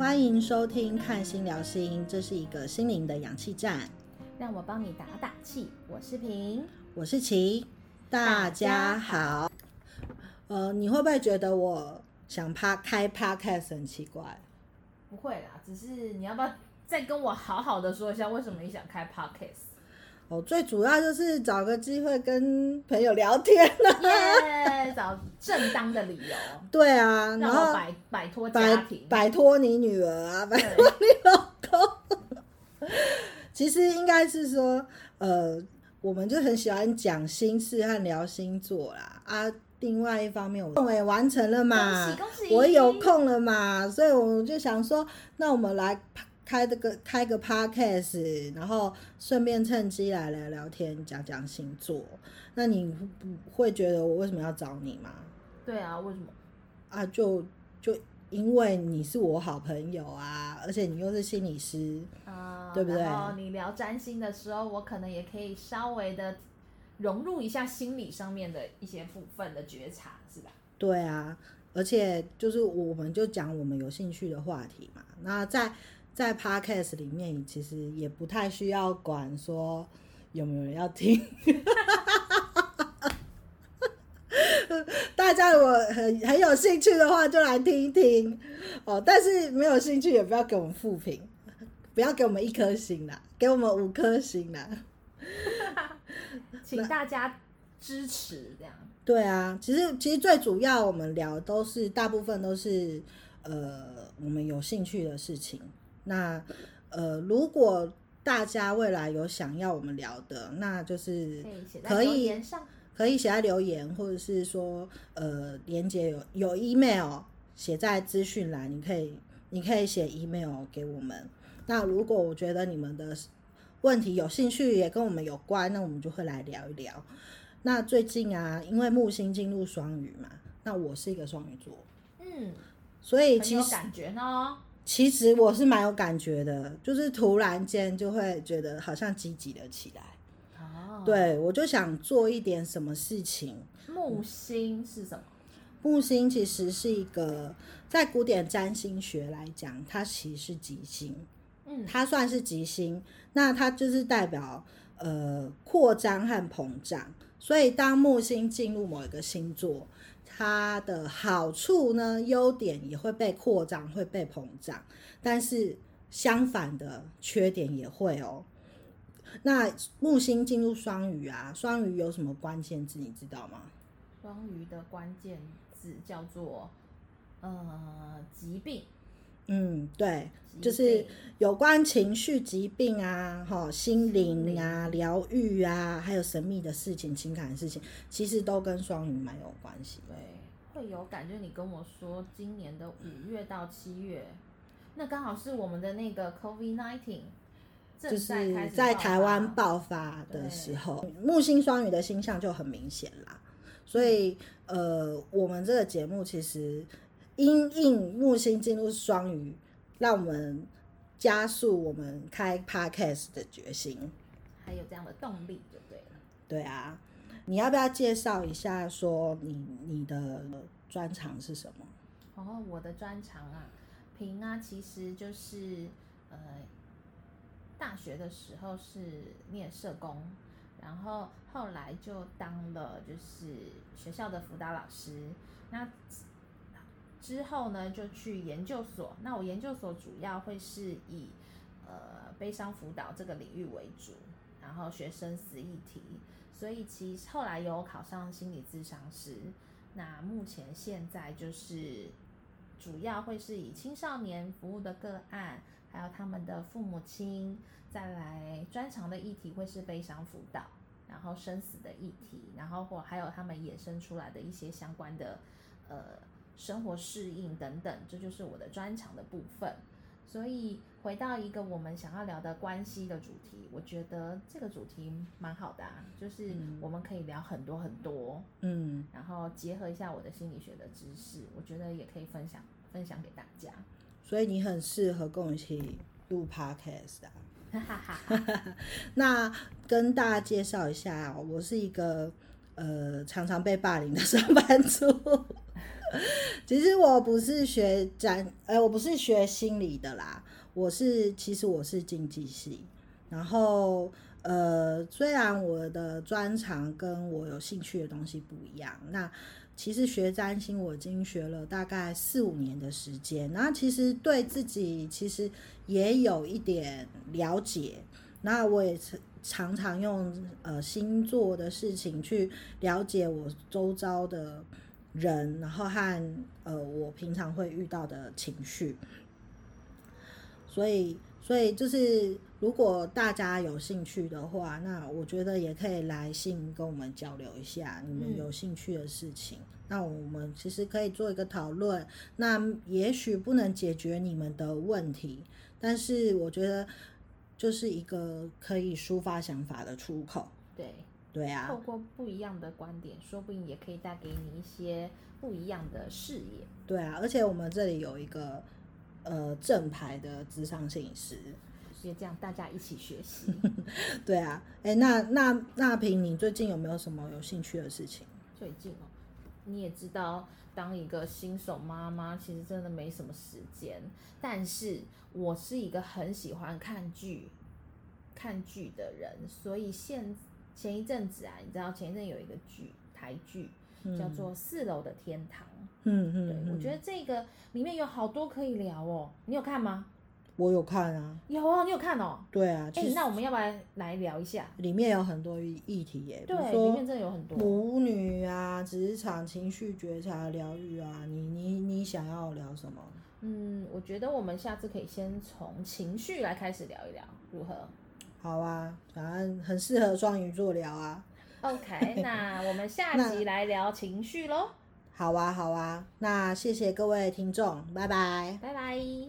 欢迎收听《看心聊心》，这是一个心灵的氧气站。让我帮你打打气，我是平，我是琪，大家好。呃，你会不会觉得我想趴开 podcast 很奇怪？不会啦，只是你要不要再跟我好好的说一下，为什么你想开 podcast？哦，最主要就是找个机会跟朋友聊天耶，找正当的理由。对啊，然后摆摆脱家庭，摆脱你女儿啊，摆脱你老公。其实应该是说，呃，我们就很喜欢讲心事和聊星座啦。啊，另外一方面，我也完成了嘛，我有空了嘛，所以我就想说，那我们来。开这个开个 podcast，然后顺便趁机来聊聊天，讲讲星座。那你不会觉得我为什么要找你吗？对啊，为什么？啊，就就因为你是我好朋友啊，而且你又是心理师啊，对不对？然后你聊占星的时候，我可能也可以稍微的融入一下心理上面的一些部分的觉察，是吧？对啊，而且就是我们就讲我们有兴趣的话题嘛。那在在 podcast 里面，其实也不太需要管说有没有人要听。大家如果很很有兴趣的话，就来听一听哦。但是没有兴趣，也不要给我们负评，不要给我们一颗星啦，给我们五颗星啦。请大家支持这样。对啊，其实其实最主要我们聊都是大部分都是呃我们有兴趣的事情。那呃，如果大家未来有想要我们聊的，那就是可以可以写在留言，或者是说呃，连接有有 email 写在资讯栏，你可以你可以写 email 给我们。那如果我觉得你们的问题有兴趣，也跟我们有关，那我们就会来聊一聊。那最近啊，因为木星进入双鱼嘛，那我是一个双鱼座，嗯，所以其实感觉呢。其实我是蛮有感觉的，就是突然间就会觉得好像积极了起来。哦，对我就想做一点什么事情。木星是什么？木星其实是一个在古典占星学来讲，它其实是吉星。嗯，它算是吉星，那它就是代表呃扩张和膨胀。所以当木星进入某一个星座。它的好处呢，优点也会被扩张，会被膨胀，但是相反的缺点也会哦。那木星进入双鱼啊，双鱼有什么关键字你知道吗？双鱼的关键字叫做呃疾病。嗯，对，就是有关情绪疾病啊，哈，心灵啊，疗愈啊，还有神秘的事情、情感的事情，其实都跟双鱼蛮有关系。对，会有感觉。你跟我说，今年的五月到七月，那刚好是我们的那个 COVID nineteen，就是在台湾爆发的时候，木星双鱼的星象就很明显啦。所以，呃，我们这个节目其实。因应木星进入双鱼，让我们加速我们开 podcast 的决心，还有这样的动力就对了。对啊，你要不要介绍一下，说你你的专长是什么？哦，我的专长啊，平啊，其实就是呃，大学的时候是念社工，然后后来就当了就是学校的辅导老师，那。之后呢，就去研究所。那我研究所主要会是以呃悲伤辅导这个领域为主，然后学生死议题。所以其实后来有考上心理咨商师。那目前现在就是主要会是以青少年服务的个案，还有他们的父母亲，再来专长的议题会是悲伤辅导，然后生死的议题，然后或还有他们衍生出来的一些相关的呃。生活适应等等，这就是我的专长的部分。所以回到一个我们想要聊的关系的主题，我觉得这个主题蛮好的，啊，就是我们可以聊很多很多，嗯，然后结合一下我的心理学的知识，我觉得也可以分享分享给大家。所以你很适合跟我一起录 podcast 啊。那跟大家介绍一下，我是一个呃常常被霸凌的上班族。其实我不是学展，呃，我不是学心理的啦，我是其实我是经济系，然后呃，虽然我的专长跟我有兴趣的东西不一样，那其实学占星我已经学了大概四五年的时间，那其实对自己其实也有一点了解，那我也常常用呃星座的事情去了解我周遭的。人，然后和呃，我平常会遇到的情绪，所以，所以就是，如果大家有兴趣的话，那我觉得也可以来信跟我们交流一下你们有兴趣的事情。那我们其实可以做一个讨论。那也许不能解决你们的问题，但是我觉得就是一个可以抒发想法的出口。对。对啊，透过不一样的观点，说不定也可以带给你一些不一样的视野。对啊，而且我们这里有一个呃正牌的智商摄影师，所以这样大家一起学习。对啊，哎，那那那平，你最近有没有什么有兴趣的事情？最近哦，你也知道，当一个新手妈妈，其实真的没什么时间。但是我是一个很喜欢看剧、看剧的人，所以现。前一阵子啊，你知道前一阵有一个剧，台剧叫做《四楼的天堂》。嗯嗯，对，我觉得这个里面有好多可以聊哦。你有看吗？我有看啊。有啊，你有看哦。对啊。哎，那我们要不要来聊一下？里面有很多议题耶。对，里面真的有很多母女啊、职场、情绪觉察、疗愈啊。你你你想要聊什么？嗯，我觉得我们下次可以先从情绪来开始聊一聊，如何？好啊，反正很适合双鱼座聊啊。OK，那我们下集来聊情绪喽。好啊，好啊，那谢谢各位听众，拜拜，拜拜。